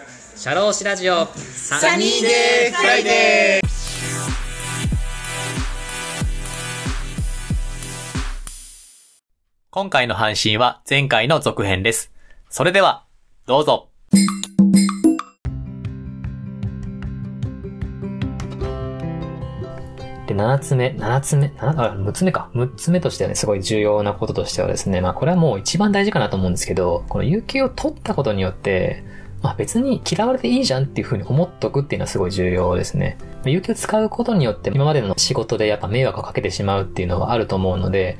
シャローシラジオサニーデーフライデー今回の配信は前回の続編です。それでは、どうぞ。で、7つ目、7つ目、7あ、6つ目か。6つ目としてはね、すごい重要なこととしてはですね、まあこれはもう一番大事かなと思うんですけど、この有給を取ったことによって、まあ別に嫌われていいじゃんっていう風に思っとくっていうのはすごい重要ですね。有給使うことによって今までの仕事でやっぱ迷惑をかけてしまうっていうのはあると思うので、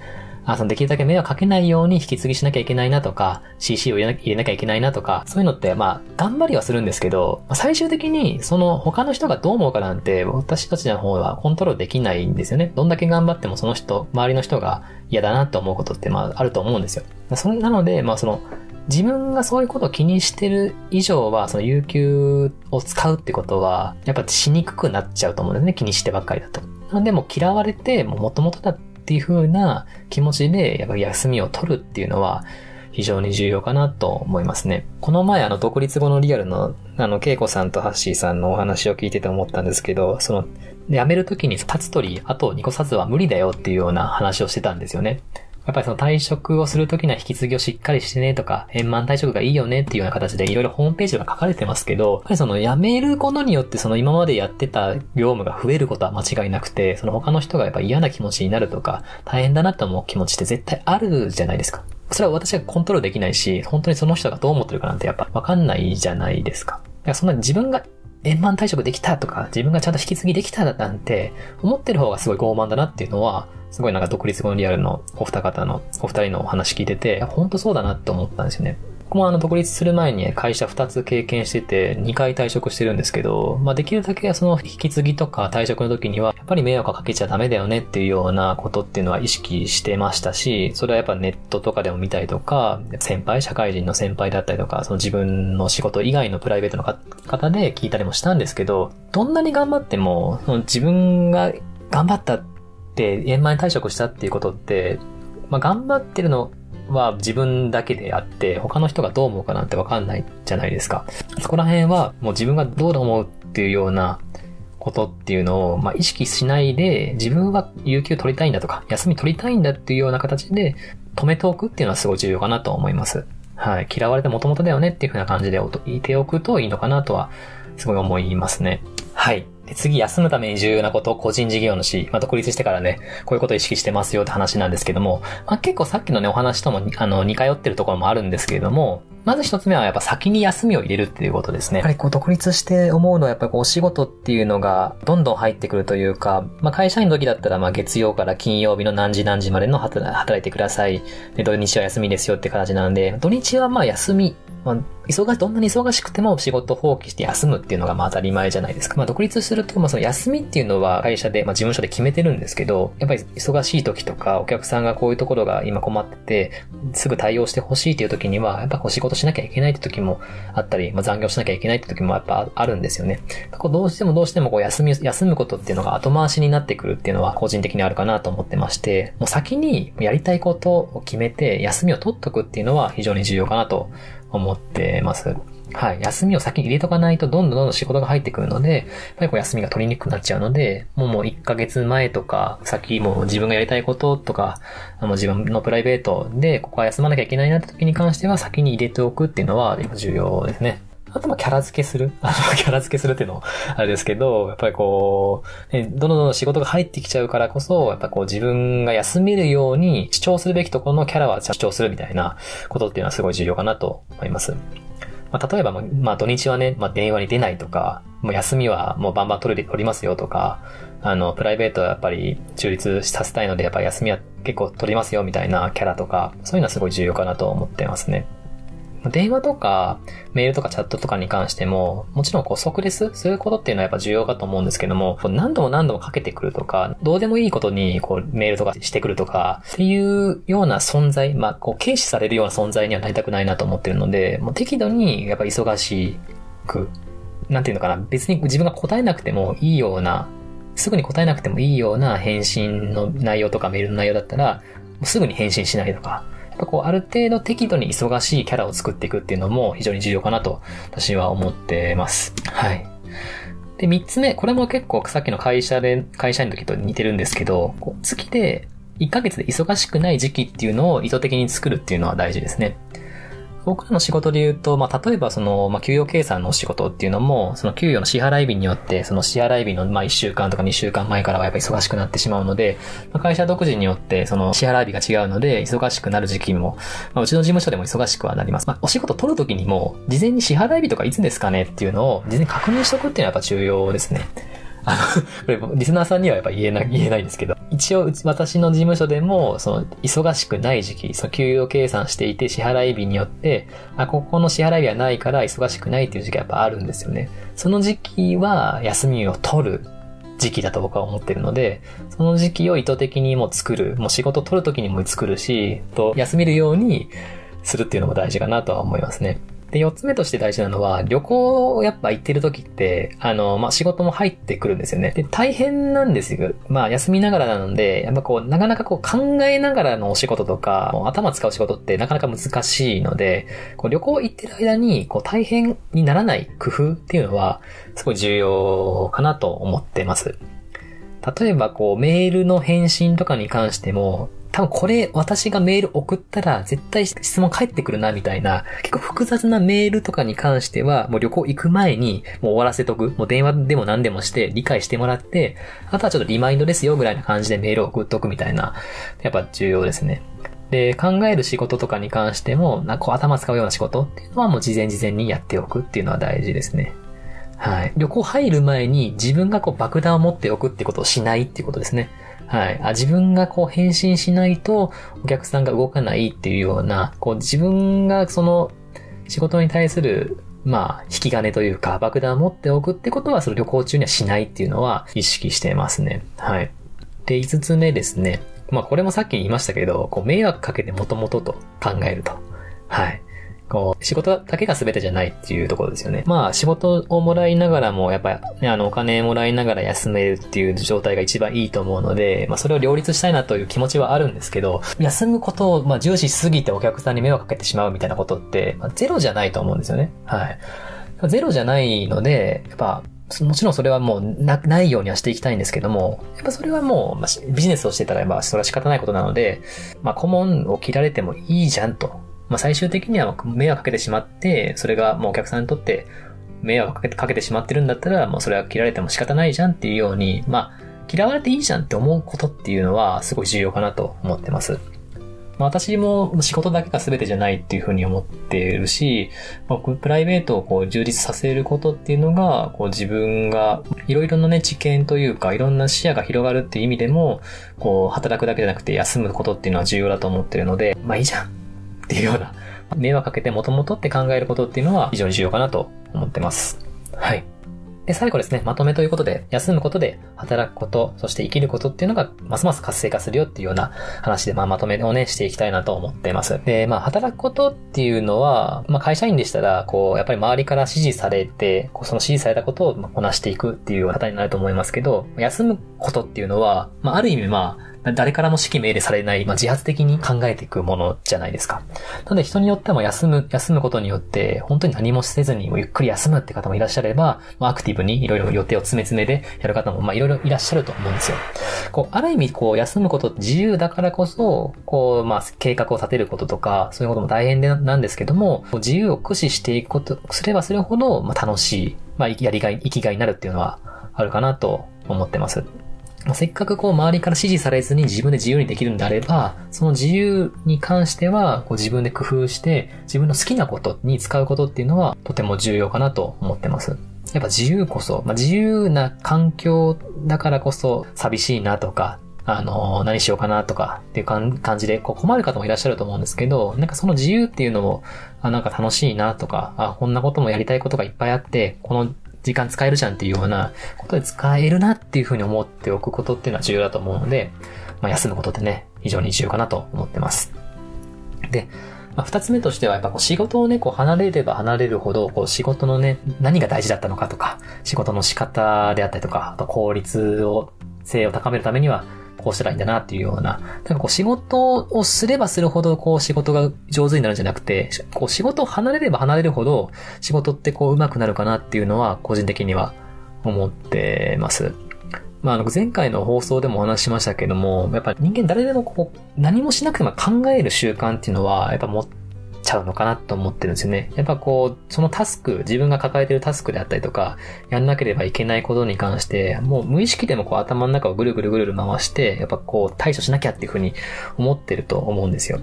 あそのできるだけ迷惑かけないように引き継ぎしなきゃいけないなとか、CC を入れなきゃいけないなとか、そういうのってまあ頑張りはするんですけど、最終的にその他の人がどう思うかなんて私たちの方はコントロールできないんですよね。どんだけ頑張ってもその人、周りの人が嫌だなって思うことってまああると思うんですよ。そなので、まあその自分がそういうことを気にしてる以上は、その有給を使うってことは、やっぱしにくくなっちゃうと思うんですね。気にしてばっかりだと。なのでも嫌われて、もう元々だっていう風な気持ちで、やっぱ休みを取るっていうのは、非常に重要かなと思いますね。この前、あの、独立後のリアルの、あの、ケイコさんとハッシーさんのお話を聞いてて思ったんですけど、その、辞めるときに立つ鳥、あと2個札は無理だよっていうような話をしてたんですよね。やっぱりその退職をするときには引き継ぎをしっかりしてねとか、円満退職がいいよねっていうような形でいろいろホームページが書かれてますけど、やっぱりその辞めることによってその今までやってた業務が増えることは間違いなくて、その他の人がやっぱ嫌な気持ちになるとか、大変だなと思う気持ちって絶対あるじゃないですか。それは私がコントロールできないし、本当にその人がどう思ってるかなんてやっぱわかんないじゃないですか。だからそんな自分が円満退職できたとか、自分がちゃんと引き継ぎできたなんて、思ってる方がすごい傲慢だなっていうのは、すごいなんか独立後のリアルのお二方の、お二人のお話聞いてて、本当そうだなって思ったんですよね。僕もあの独立する前に会社2つ経験してて、2回退職してるんですけど、まあできるだけその引き継ぎとか退職の時には、やっぱり迷惑かけちゃダメだよねっていうようなことっていうのは意識してましたし、それはやっぱネットとかでも見たりとか、先輩、社会人の先輩だったりとか、その自分の仕事以外のプライベートの方で聞いたりもしたんですけど、どんなに頑張っても、自分が頑張ったって円満に退職したっていうことって、まあ頑張ってるのは自分だけであって、他の人がどう思うかなんてわかんないじゃないですか。そこら辺はもう自分がどう思うっていうようなことっていうのを、まあ、意識しないで、自分は有給取りたいんだとか、休み取りたいんだっていうような形で止めておくっていうのはすごい重要かなと思います。はい。嫌われて元々だよねっていう風な感じでいておくといいのかなとは、すごい思いますね。はい。で次、休むために重要なこと、個人事業主、まあ、独立してからね、こういうことを意識してますよって話なんですけども、まあ、結構さっきのね、お話とも、あの、似通ってるところもあるんですけれども、まず一つ目はやっぱ先に休みを入れるっていうことですね。やっぱりこう独立して思うのはやっぱりこうお仕事っていうのがどんどん入ってくるというか、まあ会社員の時だったらまあ月曜から金曜日の何時何時までの働働いてください。で、土日は休みですよって形なんで、土日はまあ休み、まあ、忙し、どんなに忙しくても仕事放棄して休むっていうのがまあ当たり前じゃないですか。まあ独立すると、まあその休みっていうのは会社で、まあ事務所で決めてるんですけど、やっぱり忙しい時とかお客さんがこういうところが今困ってて、すぐ対応してほしいっていう時には、やっぱこう仕事しなきゃいけないって時もあったり、まあ残業しなきゃいけないって時もやっぱあるんですよね。こうどうしてもどうしてもこう休み、休むことっていうのが後回しになってくるっていうのは個人的にあるかなと思ってまして、もう先にやりたいことを決めて休みを取っとくっていうのは非常に重要かなと思ってます。はい。休みを先に入れとかないとどんどんどんどん仕事が入ってくるので、やっぱりこう休みが取りにくくなっちゃうので、もうもう1ヶ月前とか、先もう自分がやりたいこととか、あの自分のプライベートでここは休まなきゃいけないなって時に関しては先に入れておくっていうのは重要ですね。あとまあキャラ付けする？あの、キャラ付けするっていうのあれですけど、やっぱりこう、ね、どんどん仕事が入ってきちゃうからこそ、やっぱこう自分が休めるように主張するべきところのキャラは主張するみたいなことっていうのはすごい重要かなと思います。まあ、例えば、まあ、土日はね、まあ、電話に出ないとか、もう休みはもうバンバン取れ、取りますよとか、あの、プライベートはやっぱり中立させたいので、やっぱ休みは結構取りますよみたいなキャラとか、そういうのはすごい重要かなと思ってますね。電話とか、メールとかチャットとかに関しても、もちろんこう即レス？することっていうのはやっぱ重要かと思うんですけども、何度も何度もかけてくるとか、どうでもいいことにこうメールとかしてくるとか、っていうような存在、まあこう軽視されるような存在にはなりたくないなと思ってるので、もう適度にやっぱ忙しく、なんていうのかな、別に自分が答えなくてもいいような、すぐに答えなくてもいいような返信の内容とかメールの内容だったら、すぐに返信しないとか、ぱこう、ある程度適度に忙しいキャラを作っていくっていうのも非常に重要かなと、私は思ってます。はい。で、三つ目、これも結構さっきの会社で、会社員の時と似てるんですけど、こう月で1ヶ月で忙しくない時期っていうのを意図的に作るっていうのは大事ですね。僕らの仕事で言うと、まあ、例えばその、まあ、給与計算のお仕事っていうのも、その給与の支払い日によって、その支払い日の、まあ、1週間とか2週間前からはやっぱ忙しくなってしまうので、まあ、会社独自によって、その支払い日が違うので、忙しくなる時期も、まあ、うちの事務所でも忙しくはなります。まあ、お仕事取るときにも、事前に支払い日とかいつですかねっていうのを、事前に確認しとくっていうのはやっぱ重要ですね。あの、これ、リスナーさんにはやっぱ言えない、言えないんですけど、一応、私の事務所でも、その、忙しくない時期、その、給与計算していて、支払い日によって、あ、ここの支払い日はないから忙しくないっていう時期はやっぱあるんですよね。その時期は、休みを取る時期だと僕は思ってるので、その時期を意図的にも作る、もう仕事取る時にも作るし、と、休めるようにするっていうのも大事かなとは思いますね。で、四つ目として大事なのは、旅行をやっぱ行ってる時って、あの、まあ、仕事も入ってくるんですよね。で、大変なんですよ。まあ、休みながらなので、やっぱこう、なかなかこう考えながらのお仕事とか、頭使う仕事ってなかなか難しいので、こう旅行行ってる間に、こう大変にならない工夫っていうのは、すごい重要かなと思ってます。例えばこう、メールの返信とかに関しても、多分これ私がメール送ったら絶対質問返ってくるなみたいな結構複雑なメールとかに関してはもう旅行行く前にもう終わらせとく。もう電話でも何でもして理解してもらって、あとはちょっとリマインドですよぐらいな感じでメールを送っとくみたいな、やっぱ重要ですね。で、考える仕事とかに関しても、なんかこう頭使うような仕事っていうのはもう事前事前にやっておくっていうのは大事ですね。はい。旅行入る前に自分がこう爆弾を持っておくってことをしないっていうことですね。はい。あ、自分がこう返信しないとお客さんが動かないっていうような、こう自分がその仕事に対するまあ、引き金というか、爆弾を持っておくってことは、その旅行中にはしないっていうのは意識してますね。はい。で、五つ目ですね。まあ、これもさっき言いましたけど、こう、迷惑かけてもともとと考えると。はい。こう、仕事だけが全てじゃないっていうところですよね。まあ、仕事をもらいながらも、やっぱ、ね、あの、お金もらいながら休めるっていう状態が一番いいと思うので、まあ、それを両立したいなという気持ちはあるんですけど、休むことを、まあ、重視しすぎてお客さんに迷惑かけてしまうみたいなことって、まあ、ゼロじゃないと思うんですよね。はい。ゼロじゃないので、やっぱ、もちろんそれはもうな、ないようにはしていきたいんですけども、やっぱそれはもう、まあ、ビジネスをしてたら、まあ、それは仕方ないことなので、まあ、顧問を切られてもいいじゃんと。まあ、最終的には迷惑かけてしまって、それがもうお客さんにとって迷惑かけてかけてしまってるんだったら、もうそれは切られても仕方ないじゃんっていうように、まあ、嫌われていいじゃんって思うことっていうのはすごい重要かなと思ってます。まあ、私も仕事だけが全てじゃないっていうふうに思っているし、まあ、プライベートをこう充実させることっていうのが、こう自分がいろいろなね、知見というか、いろんな視野が広がるっていう意味でも、こう働くだけじゃなくて休むことっていうのは重要だと思ってるので、まあいいじゃんっていうような、迷惑かけてもともとって考えることっていうのは非常に重要かなと思ってます。はい。で、最後ですね、まとめということで、休むことで働くこと、そして生きることっていうのが、ますます活性化するよっていうような話で、まあ、まとめをね、していきたいなと思っています。で、まあ、働くことっていうのは、まあ、会社員でしたら、こう、やっぱり周りから指示されて、こうその指示されたことをこなしていくっていう方になると思いますけど、休むことっていうのは、まあ、ある意味、まあ、誰からも指揮命令されない、まあ、自発的に考えていくものじゃないですか。なので人によっても休む、休むことによって、本当に何もせずにゆっくり休むって方もいらっしゃれば、まあ、アクティブにいろいろ予定を詰め詰めでやる方も、まあ、いろいろいらっしゃると思うんですよ。こう、ある意味、こう、休むこと自由だからこそ、こう、まあ、計画を立てることとか、そういうことも大変でなんですけども、自由を駆使していくこと、すればするほど、まあ、楽しい、まあ、やりがい、生きがいになるっていうのはあるかなと思ってます。まあ、せっかくこう周りから指示されずに自分で自由にできるんであれば、その自由に関してはこう自分で工夫して自分の好きなことに使うことっていうのはとても重要かなと思ってます。やっぱ自由こそ、まあ、自由な環境だからこそ寂しいなとか、あの、何しようかなとかっていう感じでこう困る方もいらっしゃると思うんですけど、なんかその自由っていうのも、あ、なんか楽しいなとか、あ、こんなこともやりたいことがいっぱいあって、この時間使えるじゃんっていうようなことで使えるなっていうふうに思っておくことっていうのは重要だと思うので、まあ、休むことってね、非常に重要かなと思ってます。で、まあ、二つ目としては、やっぱこう仕事をね、こう離れれば離れるほど、こう仕事のね、何が大事だったのかとか、仕事の仕方であったりとか、あと効率を、性を高めるためには、こうしたらいいんだなっていうような、なんかこう仕事をすればするほどこう仕事が上手になるんじゃなくて、こう仕事を離れれば離れるほど仕事ってこう上手くなるかなっていうのは個人的には思ってます。まあ、前回の放送でもお話ししましたけども、やっぱ人間誰でもこう、何もしなくても考える習慣っていうのは、やっぱ持っちゃうのかなと思ってるんですよね。やっぱこう、そのタスク、自分が抱えてるタスクであったりとか、やんなければいけないことに関して、もう無意識でもこう頭の中をぐるぐるぐるぐる回して、やっぱこう対処しなきゃっていうふうに思ってると思うんですよ。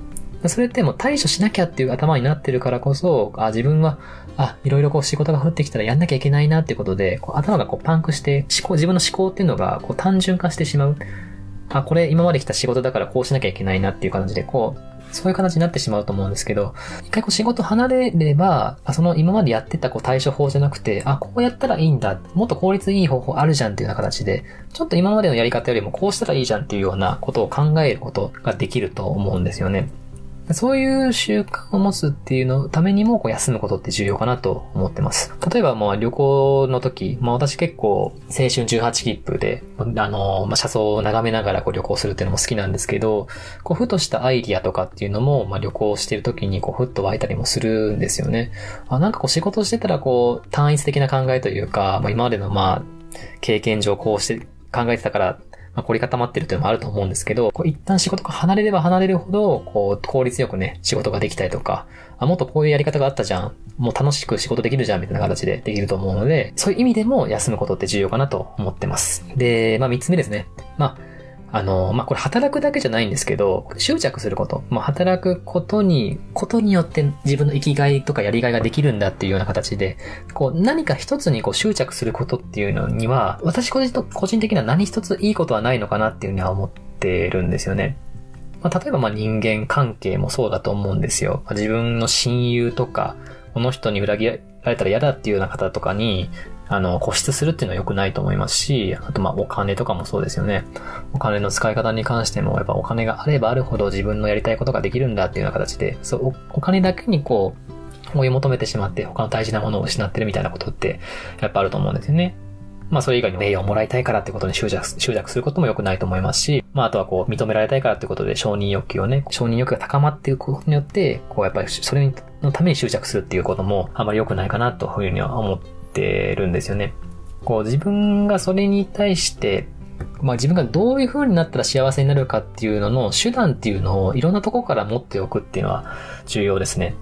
それってもう対処しなきゃっていう頭になってるからこそ、あ、自分は、あ、いろいろこう仕事が降ってきたらやんなきゃいけないなっていうことで、こう頭がこうパンクして、思考、自分の思考っていうのがこう単純化してしまう。あ、これ今まで来た仕事だからこうしなきゃいけないなっていう感じで、こう、そういう形になってしまうと思うんですけど、一回こう仕事離れれば、その今までやってたこう対処法じゃなくて、あ、こうやったらいいんだ、もっと効率いい方法あるじゃんっていうような形で、ちょっと今までのやり方よりもこうしたらいいじゃんっていうようなことを考えることができると思うんですよね。そういう習慣を持つっていうのためにも、こう休むことって重要かなと思ってます。例えば、まあ旅行の時、まあ私結構青春18切符で、あの、まあ車窓を眺めながらこう旅行するっていうのも好きなんですけど、こうふとしたアイディアとかっていうのも、まあ旅行してる時にこうふっと湧いたりもするんですよね。あなんかこう仕事してたらこう単一的な考えというか、まあ今までのまあ経験上こうして考えてたからまあ、凝り固まってるというのもあると思うんですけど、こう一旦仕事が離れれば離れるほど、こう、効率よくね、仕事ができたりとか、あ、もっとこういうやり方があったじゃん。もう楽しく仕事できるじゃん、みたいな形でできると思うので、そういう意味でも休むことって重要かなと思ってます。で、まあ三つ目ですね。まあ、あの、まあ、これ働くだけじゃないんですけど、執着すること。まあ、働くことに、ことによって自分の生きがいとかやりがいができるんだっていうような形で、こう、何か一つにこう執着することっていうのには、私個人個人的には何一ついいことはないのかなっていうふうには思ってるんですよね。まあ、例えばま人間関係もそうだと思うんですよ。ま、自分の親友とか、この人に裏切られたら嫌だっていうような方とかに、あの、固執するっていうのは良くないと思いますし、あとまお金とかもそうですよね。お金の使い方に関しても、やっぱお金があればあるほど自分のやりたいことができるんだっていうような形で、そう、お金だけにこう、追い求めてしまって他の大事なものを失ってるみたいなことって、やっぱあると思うんですよね。まあそれ以外に名誉をもらいたいからってことに執着、執着することも良くないと思いますし、まああとはこう認められたいからってことで承認欲求をね、承認欲求が高まっていくことによって、こうやっぱりそれのために執着するっていうこともあまり良くないかなというふうには思ってるんですよね。こう自分がそれに対して、まあ自分がどういう風になったら幸せになるかっていうのの手段っていうのをいろんなとこから持っておくっていうのは重要ですね。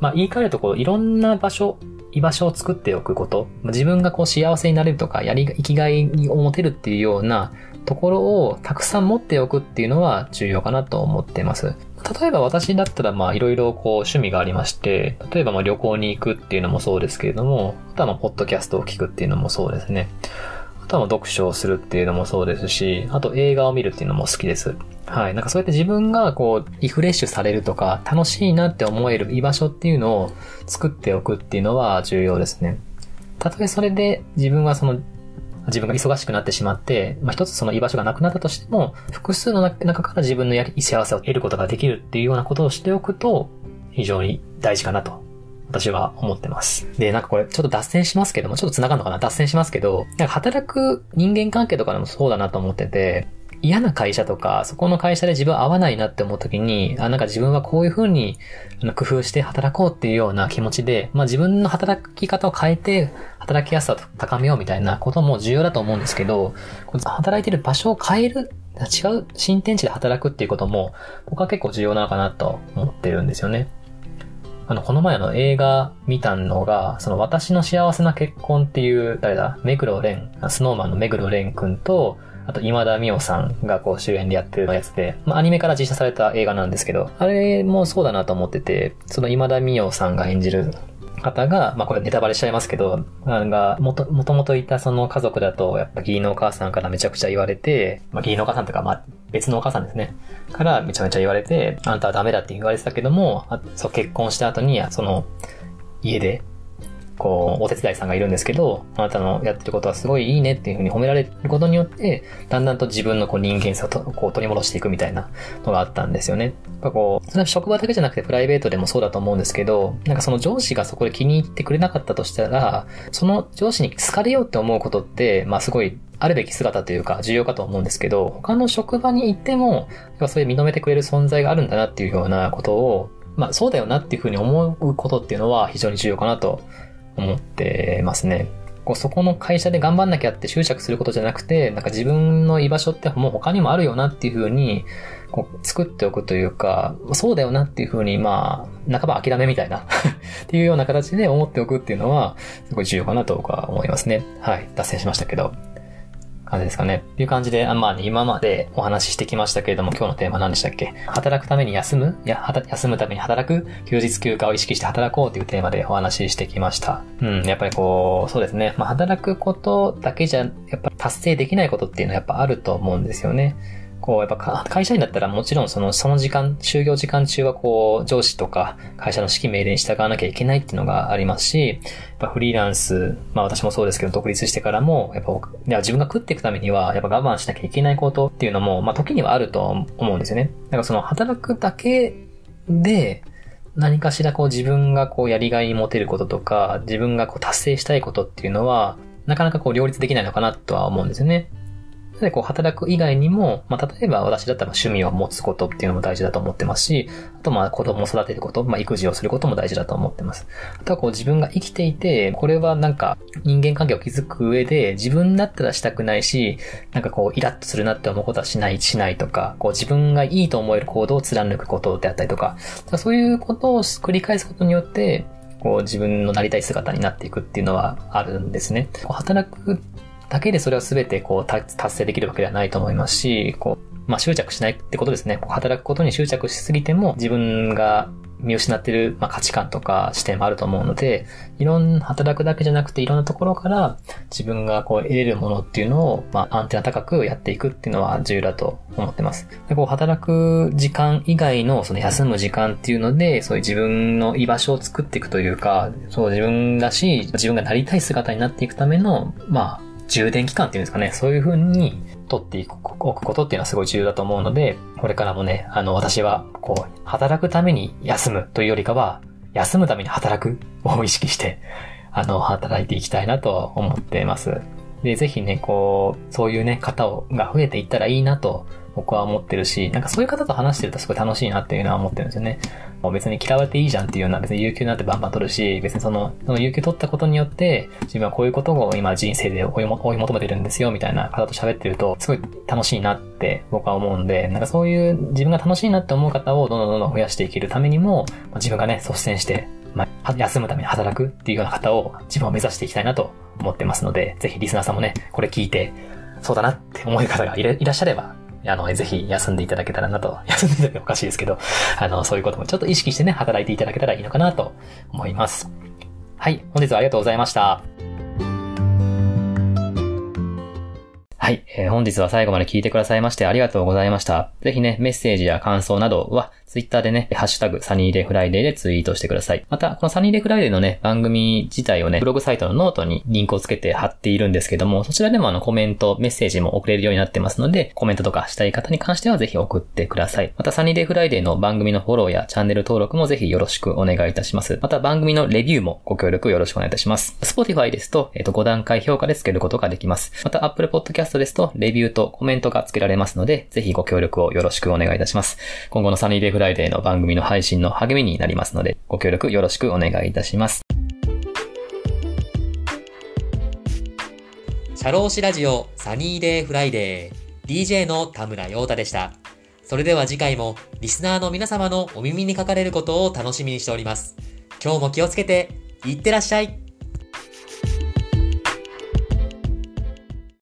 まあ言い換えるとこういろんな場所、居場所を作っておくこと、自分がこう幸せになれるとか、やり、生きがいを持てるっていうようなところをたくさん持っておくっていうのは重要かなと思ってます。例えば私だったらまあいろいろこう趣味がありまして、例えばまあ旅行に行くっていうのもそうですけれども、あとはまあポッドキャストを聞くっていうのもそうですね。あとはまあ読書をするっていうのもそうですし、あと映画を見るっていうのも好きです。はい。なんかそうやって自分がこうリフレッシュされるとか楽しいなって思える居場所っていうのを作っておくっていうのは重要ですね。たとえそれで自分はその自分が忙しくなってしまって、まあ、一つその居場所がなくなったとしても、複数の中から自分のやり、幸せを得ることができるっていうようなことをしておくと、非常に大事かなと、私は思ってます。で、なんかこれ、ちょっと脱線しますけども、ちょっと繋がるのかな？脱線しますけど、なんか働く人間関係とかでもそうだなと思ってて、嫌な会社とか、そこの会社で自分合わないなって思うときに、あ、なんか自分はこういう風に工夫して働こうっていうような気持ちで、まあ自分の働き方を変えて、働きやすさを高めようみたいなことも重要だと思うんですけど、働いてる場所を変える、違う新天地で働くっていうことも、僕は結構重要なのかなと思ってるんですよね。あの、この前の映画見たのが、その私の幸せな結婚っていう、誰だ、目黒蓮、スノーマンの目黒蓮くんと、あと、今田美桜さんがこう主演でやってるやつで、まあ、アニメから実写された映画なんですけど、あれもそうだなと思ってて、その今田美桜さんが演じる方が、まあこれネタバレしちゃいますけど、が、もと、もともといたその家族だと、やっぱ義理のお母さんからめちゃくちゃ言われて、まあ義理のお母さんとか、まあ別のお母さんですね。からめちゃめちゃ言われて、あんたはダメだって言われてたけども、そう結婚した後に、その、家でこう、お手伝いさんがいるんですけど、あなたのやってることはすごいいいねっていうふうに褒められることによって、だんだんと自分のこう人間さをこう取り戻していくみたいなのがあったんですよね。やっぱこう、それは職場だけじゃなくてプライベートでもそうだと思うんですけど、なんかその上司がそこで気に入ってくれなかったとしたら、その上司に好かれようって思うことって、まあすごいあるべき姿というか重要かと思うんですけど、他の職場に行っても、やっぱそういう認めてくれる存在があるんだなっていうようなことを、まあそうだよなっていうふうに思うことっていうのは非常に重要かなと思ってますね。こうそこの会社で頑張んなきゃって執着することじゃなくて、なんか自分の居場所ってもう他にもあるよなっていうふうに、こう作っておくというか、そうだよなっていうふうに、まあ、半ば諦めみたいな っていうような形で思っておくっていうのは、すごい重要かなと僕は思いますね。はい。脱線しましたけど。感じですかね。っていう感じで、あまあ、ね、今までお話ししてきましたけれども、今日のテーマ何でしたっけ？働くために休む？いや、休むために働く休日休暇を意識して働こうというテーマでお話ししてきました。うん、やっぱりこう、そうですね。まあ、働くことだけじゃ、やっぱ達成できないことっていうのはやっぱあると思うんですよね。こう、やっぱ会社員だったらもちろんその、その時間、就業時間中はこう、上司とか会社の指揮命令に従わなきゃいけないっていうのがありますし、やっぱフリーランス、まあ私もそうですけど、独立してからも、やっぱ、自分が食っていくためには、やっぱ我慢しなきゃいけないことっていうのも、まあ時にはあると思うんですよね。だからその働くだけで、何かしらこう自分がこうやりがいに持てることとか、自分がこう達成したいことっていうのは、なかなかこう両立できないのかなとは思うんですよね。で、こう、働く以外にも、まあ、例えば私だったら趣味を持つことっていうのも大事だと思ってますし、あと、まあ、子供を育てること、まあ、育児をすることも大事だと思ってます。あとは、こう、自分が生きていて、これはなんか、人間関係を築く上で、自分だったらしたくないし、なんかこう、イラッとするなって思うことはしない、しないとか、こう、自分がいいと思える行動を貫くことであったりとか、そういうことを繰り返すことによって、こう自分のなりたい姿になっていくっていうのはあるんですね。働くだけでそれを全てこう達成できるわけではないと思いますし、こう、まあ執着しないってことですね。働くことに執着しすぎても自分が見失ってる、まあ、価値観とか視点もあると思うので、いろんな働くだけじゃなくていろんなところから自分がこう得れるものっていうのを、まあ、アンテナ高くやっていくっていうのは重要だと思ってます。でこう働く時間以外のその休む時間っていうので、そういう自分の居場所を作っていくというか、そう自分らしい、自分がなりたい姿になっていくための、まあ、充電期間っていうんですかね、そういう風に取っていく、おくことっていうのはすごい重要だと思うので、これからもね、あの、私は、こう、働くために休むというよりかは、休むために働くを意識して、あの、働いていきたいなと思ってます。で、ぜひね、こう、そういうね、方が増えていったらいいなと僕は思ってるし、なんかそういう方と話してるとすごい楽しいなっていうのは思ってるんですよね。もう別に嫌われていいじゃんっていうような、別に有給なんてバンバン取るし、別にその、その有給取ったことによって、自分はこういうことを今人生で追い求めてるんですよ、みたいな方と喋ってると、すごい楽しいなって僕は思うんで、なんかそういう自分が楽しいなって思う方をどんどんどんどん増やしていけるためにも、自分がね、率先して、まあ、休むために働くっていうような方を自分を目指していきたいなと思ってますので、ぜひリスナーさんもね、これ聞いて、そうだなって思う方がいらっしゃれば、あの、ぜひ休んでいただけたらなと、休んでいただけおかしいですけど、あの、そういうこともちょっと意識してね、働いていただけたらいいのかなと思います。はい、本日はありがとうございました。はい、えー、本日は最後まで聞いてくださいましてありがとうございました。ぜひね、メッセージや感想などは、ツイッターでね、ハッシュタグ、サニーデフライデーでツイートしてください。また、このサニーデフライデーのね、番組自体をね、ブログサイトのノートにリンクをつけて貼っているんですけども、そちらでもあのコメント、メッセージも送れるようになってますので、コメントとかしたい方に関してはぜひ送ってください。また、サニーデフライデーの番組のフォローやチャンネル登録もぜひよろしくお願いいたします。また、番組のレビューもご協力よろしくお願いいたします。Spotify ですと、えっ、ー、と、5段階評価でつけることができます。また、Apple Podcast ですと、レビューとコメントがつけられますので、ぜひご協力をよろしくお願いいたします。今後のサニーデフライデーの番組の配信の励みになりますので、ご協力よろしくお願いいたします。社労士ラジオサニーデーフライデー DJ の田村陽太でした。それでは次回もリスナーの皆様のお耳にかかれることを楽しみにしております。今日も気をつけて、いってらっしゃい